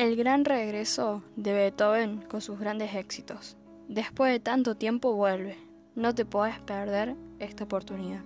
El gran regreso de Beethoven con sus grandes éxitos. Después de tanto tiempo vuelve. No te puedes perder esta oportunidad.